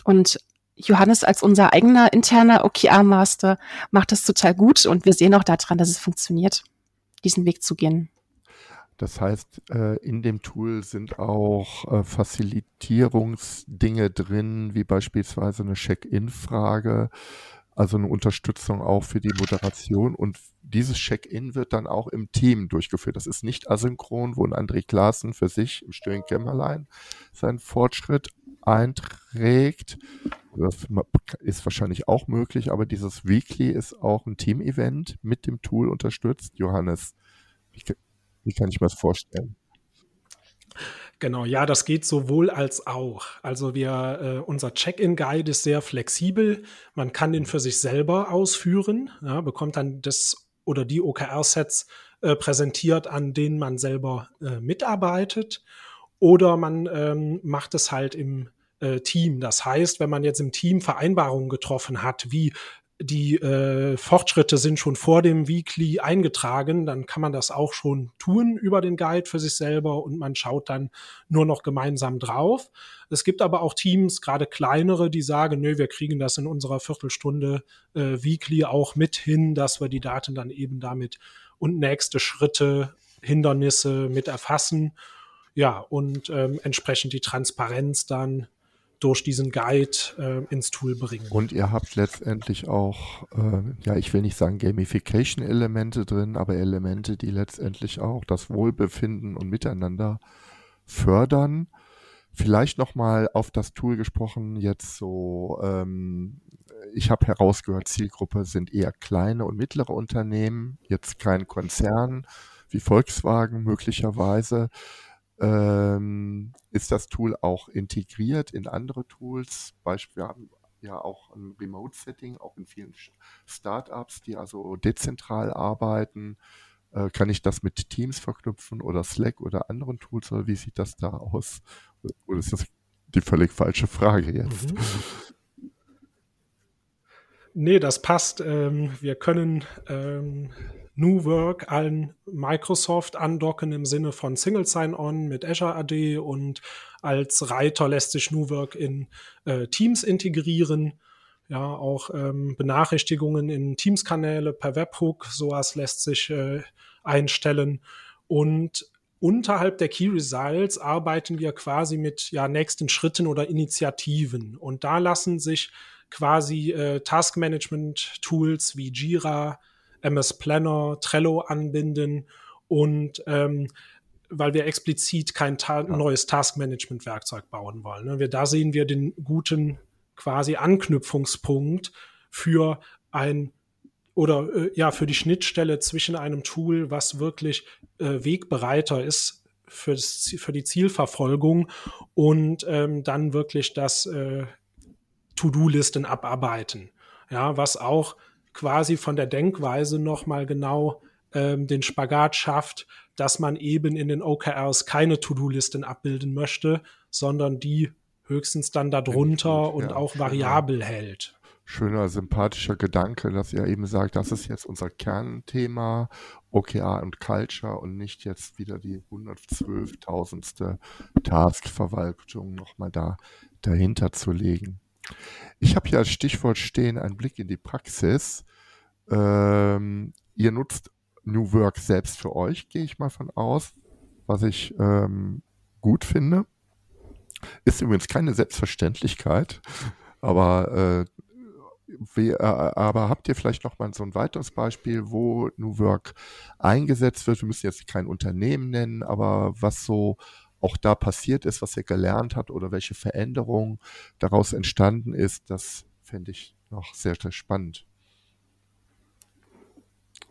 Und Johannes als unser eigener interner OKR-Master macht das total gut und wir sehen auch daran, dass es funktioniert, diesen Weg zu gehen. Das heißt, äh, in dem Tool sind auch äh, Facilitierungsdinge drin, wie beispielsweise eine Check-in-Frage, also eine Unterstützung auch für die Moderation. Und dieses Check-in wird dann auch im Team durchgeführt. Das ist nicht asynchron, wo ein André Klaassen für sich im stillen Kämmerlein seinen Fortschritt einträgt. Das ist wahrscheinlich auch möglich, aber dieses Weekly ist auch ein Team-Event mit dem Tool unterstützt. Johannes, wie, wie kann ich mir das vorstellen? Genau, ja, das geht sowohl als auch. Also wir, äh, unser Check-in-Guide ist sehr flexibel. Man kann den für sich selber ausführen, ja, bekommt dann das oder die OKR-Sets äh, präsentiert, an denen man selber äh, mitarbeitet. Oder man ähm, macht es halt im äh, Team. Das heißt, wenn man jetzt im Team Vereinbarungen getroffen hat, wie die äh, Fortschritte sind schon vor dem Weekly eingetragen, dann kann man das auch schon tun über den Guide für sich selber und man schaut dann nur noch gemeinsam drauf. Es gibt aber auch Teams, gerade kleinere, die sagen, nö, wir kriegen das in unserer Viertelstunde äh, Weekly auch mit hin, dass wir die Daten dann eben damit und nächste Schritte, Hindernisse mit erfassen. Ja, und ähm, entsprechend die Transparenz dann durch diesen Guide äh, ins Tool bringen. Und ihr habt letztendlich auch, äh, ja, ich will nicht sagen Gamification-Elemente drin, aber Elemente, die letztendlich auch das Wohlbefinden und Miteinander fördern. Vielleicht nochmal auf das Tool gesprochen, jetzt so, ähm, ich habe herausgehört, Zielgruppe sind eher kleine und mittlere Unternehmen, jetzt kein Konzern wie Volkswagen möglicherweise. Ähm, ist das Tool auch integriert in andere Tools? Beispiel, wir haben ja auch ein Remote-Setting, auch in vielen Startups, die also dezentral arbeiten. Äh, kann ich das mit Teams verknüpfen oder Slack oder anderen Tools oder wie sieht das da aus? Oder ist das die völlig falsche Frage jetzt? Mhm. Nee, das passt. Ähm, wir können ähm, New Work an Microsoft andocken im Sinne von Single Sign-On mit Azure AD und als Reiter lässt sich New Work in äh, Teams integrieren. Ja, auch ähm, Benachrichtigungen in Teams-Kanäle per Webhook, sowas lässt sich äh, einstellen. Und unterhalb der Key Results arbeiten wir quasi mit ja, nächsten Schritten oder Initiativen. Und da lassen sich quasi äh, Task-Management-Tools wie Jira, MS Planner, Trello anbinden und ähm, weil wir explizit kein ta neues Task-Management-Werkzeug bauen wollen. Ne? Wir, da sehen wir den guten quasi Anknüpfungspunkt für ein oder äh, ja für die Schnittstelle zwischen einem Tool, was wirklich äh, wegbereiter ist für, das, für die Zielverfolgung und ähm, dann wirklich das äh, To-Do-Listen abarbeiten. Ja, was auch quasi von der Denkweise nochmal genau ähm, den Spagat schafft, dass man eben in den OKRs keine To-Do-Listen abbilden möchte, sondern die höchstens dann darunter und ja, auch variabel schöner, hält. Schöner, sympathischer Gedanke, dass ihr eben sagt, das ist jetzt unser Kernthema, OKR und Culture und nicht jetzt wieder die 112.000. Taskverwaltung nochmal da dahinter zu legen. Ich habe hier als Stichwort stehen, ein Blick in die Praxis. Ähm, ihr nutzt New Work selbst für euch, gehe ich mal von aus, was ich ähm, gut finde. Ist übrigens keine Selbstverständlichkeit, aber, äh, wie, äh, aber habt ihr vielleicht noch mal so ein weiteres Beispiel, wo New Work eingesetzt wird? Wir müssen jetzt kein Unternehmen nennen, aber was so auch da passiert ist, was er gelernt hat oder welche Veränderung daraus entstanden ist, das fände ich noch sehr, sehr spannend.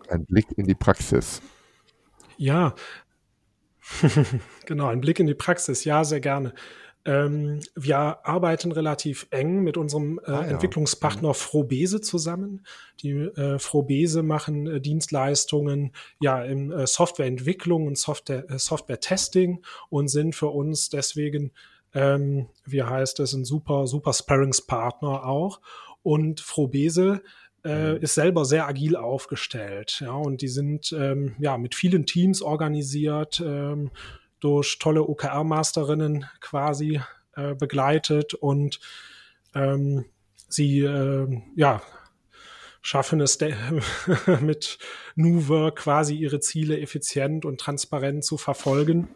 Ein Blick in die Praxis. Ja, genau, ein Blick in die Praxis, ja, sehr gerne. Ähm, wir arbeiten relativ eng mit unserem äh, ah, ja. Entwicklungspartner mhm. Frobese zusammen. Die äh, Frobese machen äh, Dienstleistungen ja in äh, Softwareentwicklung und Software, äh, Software-Testing und sind für uns deswegen, ähm, wie heißt es, ein super, super Sparringspartner auch. Und Frobese äh, mhm. ist selber sehr agil aufgestellt. Ja, und die sind ähm, ja mit vielen Teams organisiert. Ähm, durch tolle OKR-Masterinnen quasi äh, begleitet und ähm, sie äh, ja schaffen es mit New Work quasi ihre Ziele effizient und transparent zu verfolgen.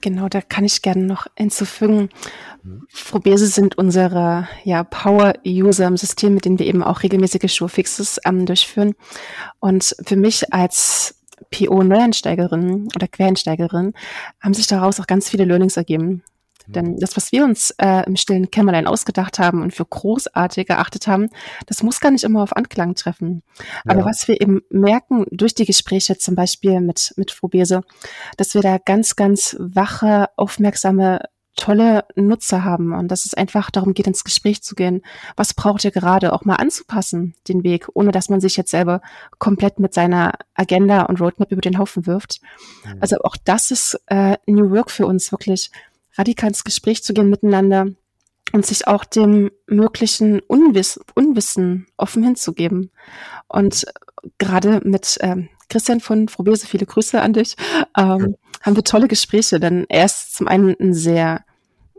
Genau, da kann ich gerne noch hinzufügen. Mhm. Frobese sind unsere ja, Power-User im System, mit denen wir eben auch regelmäßige Showfixes ähm, durchführen. Und für mich als PO-Neueinsteigerin oder Quereinsteigerin haben sich daraus auch ganz viele Learnings ergeben. Mhm. Denn das, was wir uns äh, im stillen Kämmerlein ausgedacht haben und für großartig erachtet haben, das muss gar nicht immer auf Anklang treffen. Ja. Aber was wir eben merken durch die Gespräche zum Beispiel mit, mit Frobese, dass wir da ganz, ganz wache, aufmerksame tolle Nutzer haben und dass es einfach darum geht, ins Gespräch zu gehen. Was braucht ihr gerade auch mal anzupassen, den Weg, ohne dass man sich jetzt selber komplett mit seiner Agenda und Roadmap über den Haufen wirft. Mhm. Also auch das ist äh, New Work für uns, wirklich radikal ins Gespräch zu gehen miteinander und sich auch dem möglichen Unwiss Unwissen offen hinzugeben. Und gerade mit ähm, Christian von Frobese, viele Grüße an dich, ähm, haben wir tolle Gespräche, denn er ist zum einen ein sehr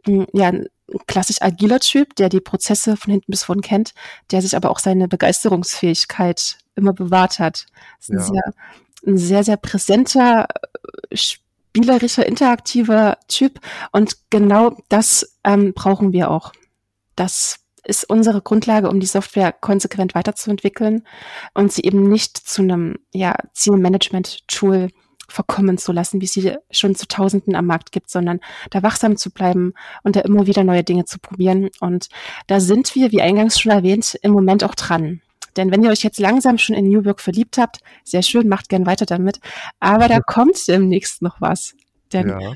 ja, ein klassisch agiler Typ, der die Prozesse von hinten bis vorn kennt, der sich aber auch seine Begeisterungsfähigkeit immer bewahrt hat. Ist ein, ja. sehr, ein sehr, sehr präsenter, spielerischer, interaktiver Typ und genau das ähm, brauchen wir auch. Das ist unsere Grundlage, um die Software konsequent weiterzuentwickeln und sie eben nicht zu einem ja, Zielmanagement-Tool verkommen zu lassen, wie es sie schon zu Tausenden am Markt gibt, sondern da wachsam zu bleiben und da immer wieder neue Dinge zu probieren. Und da sind wir, wie eingangs schon erwähnt, im Moment auch dran. Denn wenn ihr euch jetzt langsam schon in New York verliebt habt, sehr schön, macht gern weiter damit. Aber da kommt demnächst noch was. Denn ja.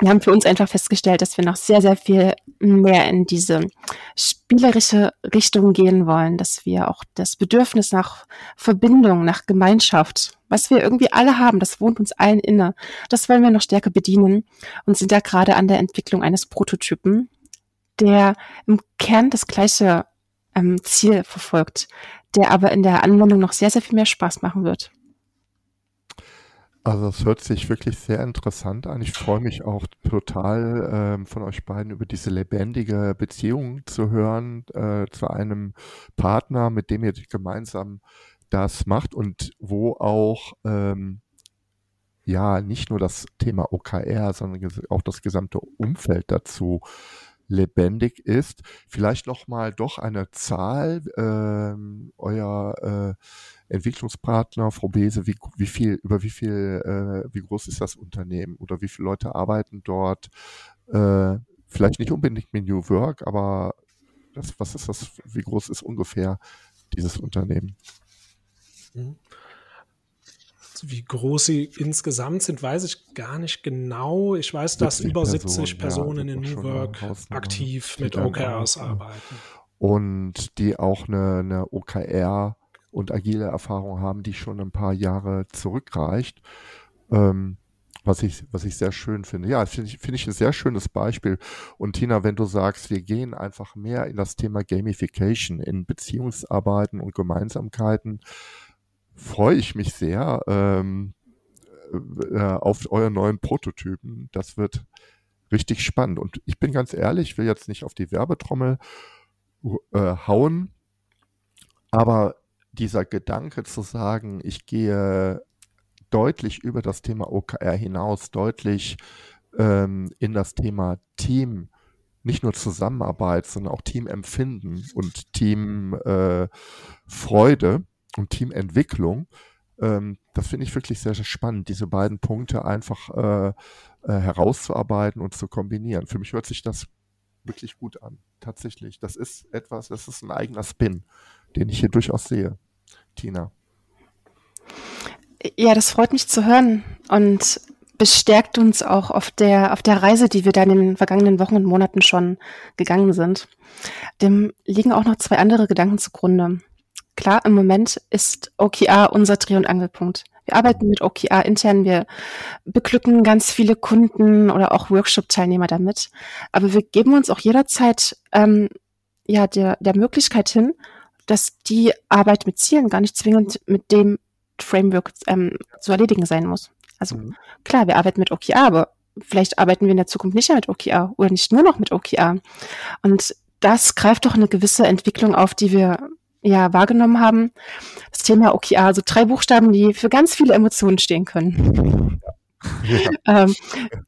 Wir haben für uns einfach festgestellt, dass wir noch sehr, sehr viel mehr in diese spielerische Richtung gehen wollen, dass wir auch das Bedürfnis nach Verbindung, nach Gemeinschaft, was wir irgendwie alle haben, das wohnt uns allen inne, das wollen wir noch stärker bedienen und sind da gerade an der Entwicklung eines Prototypen, der im Kern das gleiche ähm, Ziel verfolgt, der aber in der Anwendung noch sehr, sehr viel mehr Spaß machen wird. Also es hört sich wirklich sehr interessant an. Ich freue mich auch total ähm, von euch beiden über diese lebendige Beziehung zu hören äh, zu einem Partner, mit dem ihr gemeinsam das macht und wo auch ähm, ja nicht nur das Thema OKR, sondern auch das gesamte Umfeld dazu lebendig ist. Vielleicht noch mal doch eine Zahl. Ähm, euer äh, Entwicklungspartner, Frau Bese, wie, wie viel, über wie viel, äh, wie groß ist das Unternehmen oder wie viele Leute arbeiten dort? Äh, vielleicht nicht unbedingt mit New Work, aber das, was ist das, wie groß ist ungefähr dieses Unternehmen? Mhm. Wie groß sie insgesamt sind, weiß ich gar nicht genau. Ich weiß, dass über Personen, 70 Personen ja, in New Work aktiv mit OKRs arbeiten. Und die auch eine, eine OKR und agile Erfahrung haben, die schon ein paar Jahre zurückreicht. Ähm, was ich, was ich sehr schön finde. Ja, finde ich, finde ich ein sehr schönes Beispiel. Und Tina, wenn du sagst, wir gehen einfach mehr in das Thema Gamification, in Beziehungsarbeiten und Gemeinsamkeiten, freue ich mich sehr ähm, äh, auf euren neuen Prototypen. Das wird richtig spannend. Und ich bin ganz ehrlich, ich will jetzt nicht auf die Werbetrommel äh, hauen, aber dieser Gedanke zu sagen, ich gehe deutlich über das Thema OKR hinaus, deutlich ähm, in das Thema Team, nicht nur Zusammenarbeit, sondern auch Teamempfinden und Teamfreude äh, und Teamentwicklung. Ähm, das finde ich wirklich sehr, sehr spannend, diese beiden Punkte einfach äh, äh, herauszuarbeiten und zu kombinieren. Für mich hört sich das wirklich gut an, tatsächlich. Das ist etwas, das ist ein eigener Spin, den ich hier durchaus sehe. Tina. Ja, das freut mich zu hören und bestärkt uns auch auf der, auf der Reise, die wir da in den vergangenen Wochen und Monaten schon gegangen sind. Dem liegen auch noch zwei andere Gedanken zugrunde. Klar, im Moment ist OKR unser Dreh- und Angelpunkt. Wir arbeiten mit OKR intern, wir beglücken ganz viele Kunden oder auch Workshop-Teilnehmer damit. Aber wir geben uns auch jederzeit ähm, ja der, der Möglichkeit hin, dass die Arbeit mit Zielen gar nicht zwingend mit dem Framework ähm, zu erledigen sein muss. Also mhm. klar, wir arbeiten mit OKR, aber vielleicht arbeiten wir in der Zukunft nicht mehr mit OKR oder nicht nur noch mit OKR. Und das greift doch eine gewisse Entwicklung auf, die wir ja wahrgenommen haben. Das Thema OKR, also drei Buchstaben, die für ganz viele Emotionen stehen können. Ja. ähm,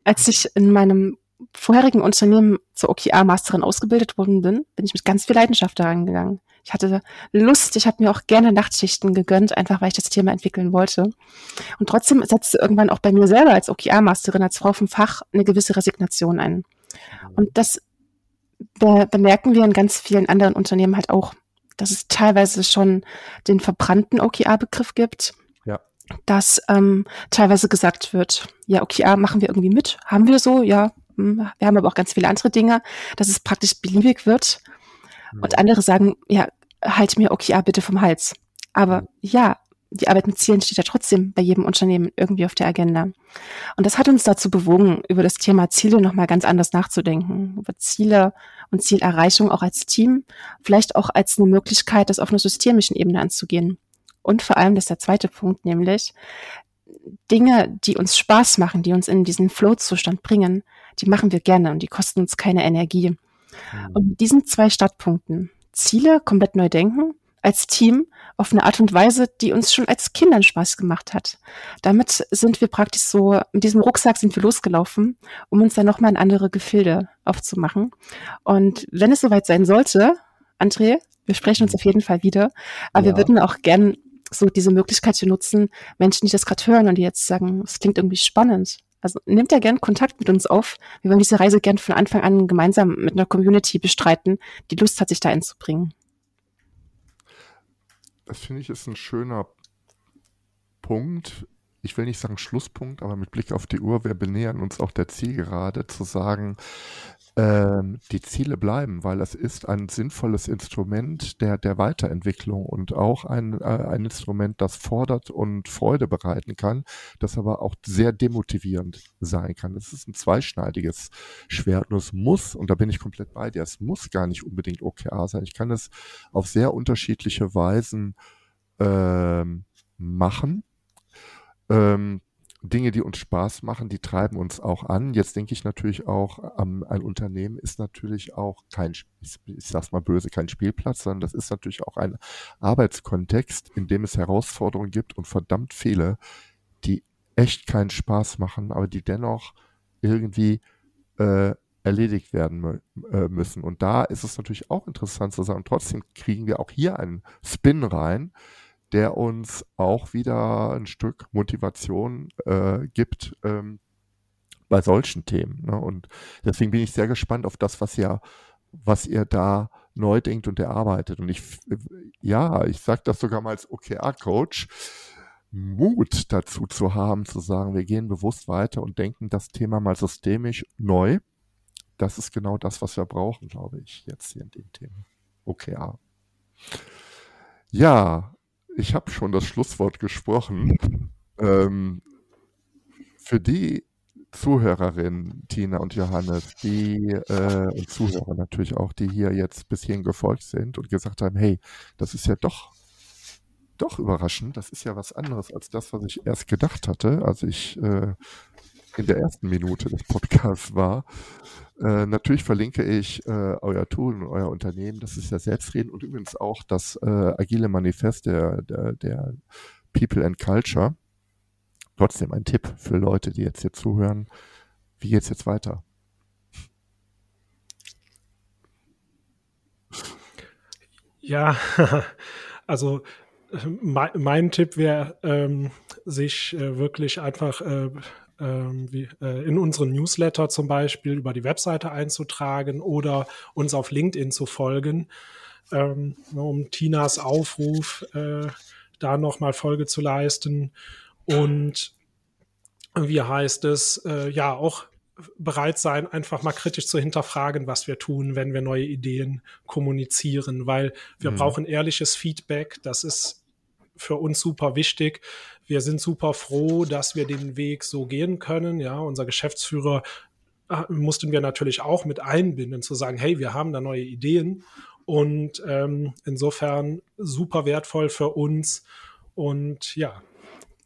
als ich in meinem vorherigen Unternehmen zur OKR-Masterin ausgebildet worden bin, bin ich mit ganz viel Leidenschaft daran gegangen. Ich hatte Lust, ich habe mir auch gerne Nachtschichten gegönnt, einfach weil ich das Thema entwickeln wollte. Und trotzdem setzte irgendwann auch bei mir selber als OKR-Masterin, als Frau vom Fach, eine gewisse Resignation ein. Und das bemerken wir in ganz vielen anderen Unternehmen halt auch dass es teilweise schon den verbrannten OKR-Begriff gibt. Ja. Dass ähm, teilweise gesagt wird, ja, OKR machen wir irgendwie mit. Haben wir so, ja. Hm, wir haben aber auch ganz viele andere Dinge, dass es praktisch beliebig wird. Mhm. Und andere sagen, ja, halt mir OKR bitte vom Hals. Aber mhm. ja, die Arbeit mit Zielen steht ja trotzdem bei jedem Unternehmen irgendwie auf der Agenda. Und das hat uns dazu bewogen, über das Thema Ziele nochmal ganz anders nachzudenken. Über Ziele und Zielerreichung auch als Team, vielleicht auch als eine Möglichkeit, das auf einer systemischen Ebene anzugehen. Und vor allem, das ist der zweite Punkt, nämlich Dinge, die uns Spaß machen, die uns in diesen Flow-Zustand bringen, die machen wir gerne und die kosten uns keine Energie. Mhm. Und mit diesen zwei Startpunkten, Ziele komplett neu denken, als Team auf eine Art und Weise, die uns schon als Kindern Spaß gemacht hat. Damit sind wir praktisch so, mit diesem Rucksack sind wir losgelaufen, um uns dann nochmal in andere Gefilde aufzumachen. Und wenn es soweit sein sollte, André, wir sprechen uns auf jeden Fall wieder, aber ja. wir würden auch gern so diese Möglichkeit hier nutzen, Menschen, die das gerade hören und die jetzt sagen, es klingt irgendwie spannend. Also nimmt ja gern Kontakt mit uns auf. Wir wollen diese Reise gern von Anfang an gemeinsam mit einer Community bestreiten, die Lust hat, sich da einzubringen das finde ich ist ein schöner Punkt, ich will nicht sagen Schlusspunkt, aber mit Blick auf die Uhr, wir benähern uns auch der Zielgerade, zu sagen, ähm, die Ziele bleiben, weil es ist ein sinnvolles Instrument der, der Weiterentwicklung und auch ein, äh, ein Instrument, das fordert und Freude bereiten kann, das aber auch sehr demotivierend sein kann. Es ist ein zweischneidiges Schwert und es muss, und da bin ich komplett bei dir, es muss gar nicht unbedingt OKR sein. Ich kann es auf sehr unterschiedliche Weisen ähm, machen. Ähm, Dinge, die uns Spaß machen, die treiben uns auch an. Jetzt denke ich natürlich auch, ähm, ein Unternehmen ist natürlich auch kein, ich, sag's mal böse, kein Spielplatz, sondern das ist natürlich auch ein Arbeitskontext, in dem es Herausforderungen gibt und verdammt viele, die echt keinen Spaß machen, aber die dennoch irgendwie äh, erledigt werden äh, müssen. Und da ist es natürlich auch interessant zu sagen, trotzdem kriegen wir auch hier einen Spin rein, der uns auch wieder ein Stück Motivation äh, gibt ähm, bei solchen Themen. Ne? Und deswegen bin ich sehr gespannt auf das, was ihr, was ihr da neu denkt und erarbeitet. Und ich, ja, ich sage das sogar mal als OKR-Coach, Mut dazu zu haben, zu sagen, wir gehen bewusst weiter und denken das Thema mal systemisch neu. Das ist genau das, was wir brauchen, glaube ich, jetzt hier in dem Thema. OKR. Ja, ich habe schon das Schlusswort gesprochen. Ähm, für die Zuhörerinnen, Tina und Johannes, die äh, und Zuhörer natürlich auch, die hier jetzt bis hierhin gefolgt sind und gesagt haben, hey, das ist ja doch doch überraschend, das ist ja was anderes als das, was ich erst gedacht hatte, als ich äh, in der ersten Minute des Podcasts war. Äh, natürlich verlinke ich äh, euer Tool und euer Unternehmen. Das ist ja Selbstreden und übrigens auch das äh, agile Manifest der, der, der People and Culture. Trotzdem ein Tipp für Leute, die jetzt hier zuhören. Wie geht's jetzt weiter? Ja, also mein, mein Tipp wäre, ähm, sich äh, wirklich einfach äh, ähm, wie, äh, in unseren Newsletter zum Beispiel über die Webseite einzutragen oder uns auf LinkedIn zu folgen, ähm, um Tinas Aufruf äh, da nochmal Folge zu leisten. Und wie heißt es, äh, ja, auch bereit sein, einfach mal kritisch zu hinterfragen, was wir tun, wenn wir neue Ideen kommunizieren, weil wir mhm. brauchen ehrliches Feedback. Das ist für uns super wichtig. Wir sind super froh, dass wir den Weg so gehen können. Ja, unser Geschäftsführer äh, mussten wir natürlich auch mit einbinden, zu sagen, hey, wir haben da neue Ideen. Und ähm, insofern super wertvoll für uns. Und ja,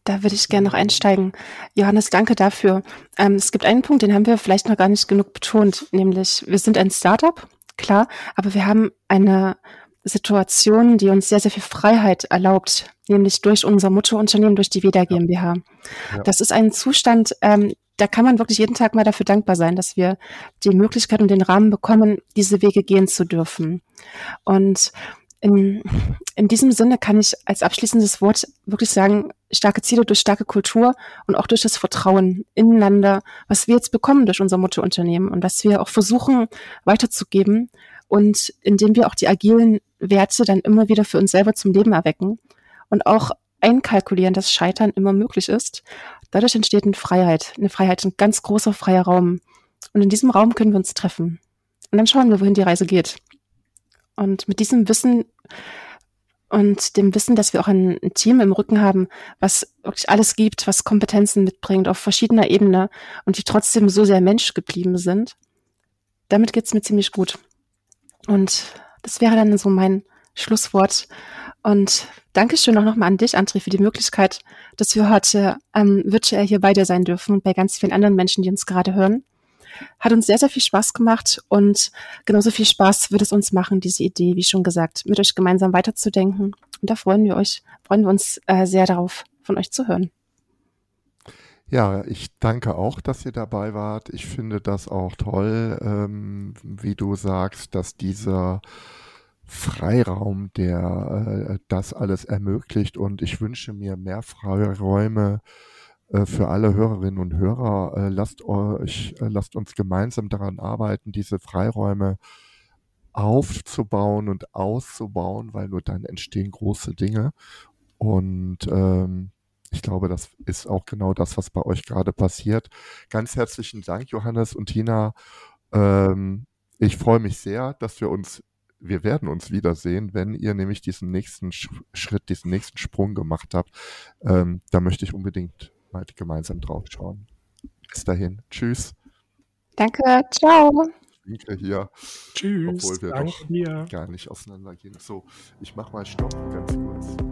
da würde ich gerne noch einsteigen. Johannes, danke dafür. Ähm, es gibt einen Punkt, den haben wir vielleicht noch gar nicht genug betont, nämlich wir sind ein Startup, klar, aber wir haben eine Situation, die uns sehr, sehr viel Freiheit erlaubt, nämlich durch unser Mutterunternehmen, durch die WEDA GmbH. Ja. Das ist ein Zustand, ähm, da kann man wirklich jeden Tag mal dafür dankbar sein, dass wir die Möglichkeit und den Rahmen bekommen, diese Wege gehen zu dürfen. Und in, in diesem Sinne kann ich als abschließendes Wort wirklich sagen, starke Ziele durch starke Kultur und auch durch das Vertrauen ineinander, was wir jetzt bekommen durch unser Mutterunternehmen und was wir auch versuchen weiterzugeben und indem wir auch die agilen Werte dann immer wieder für uns selber zum Leben erwecken und auch einkalkulieren, dass Scheitern immer möglich ist. Dadurch entsteht eine Freiheit, eine Freiheit, ein ganz großer freier Raum. Und in diesem Raum können wir uns treffen. Und dann schauen wir, wohin die Reise geht. Und mit diesem Wissen und dem Wissen, dass wir auch ein, Team im Rücken haben, was wirklich alles gibt, was Kompetenzen mitbringt auf verschiedener Ebene und die trotzdem so sehr Mensch geblieben sind, damit geht's mir ziemlich gut. Und das wäre dann so mein Schlusswort. Und Dankeschön auch nochmal an dich, André, für die Möglichkeit, dass wir heute ähm, virtuell hier bei dir sein dürfen und bei ganz vielen anderen Menschen, die uns gerade hören. Hat uns sehr, sehr viel Spaß gemacht und genauso viel Spaß wird es uns machen, diese Idee, wie schon gesagt, mit euch gemeinsam weiterzudenken. Und da freuen wir euch, freuen wir uns äh, sehr darauf, von euch zu hören. Ja, ich danke auch, dass ihr dabei wart. Ich finde das auch toll, ähm, wie du sagst, dass dieser Freiraum, der äh, das alles ermöglicht und ich wünsche mir mehr Freiräume äh, für alle Hörerinnen und Hörer. Äh, lasst euch, äh, lasst uns gemeinsam daran arbeiten, diese Freiräume aufzubauen und auszubauen, weil nur dann entstehen große Dinge. Und ähm, ich glaube, das ist auch genau das, was bei euch gerade passiert. Ganz herzlichen Dank, Johannes und Tina. Ähm, ich freue mich sehr, dass wir uns, wir werden uns wiedersehen, wenn ihr nämlich diesen nächsten Schritt, diesen nächsten Sprung gemacht habt. Ähm, da möchte ich unbedingt mal gemeinsam drauf schauen. Bis dahin. Tschüss. Danke. Ciao. Winke hier. Tschüss. Obwohl wir Danke doch dir. gar nicht auseinandergehen. So, ich mach mal Stopp ganz kurz.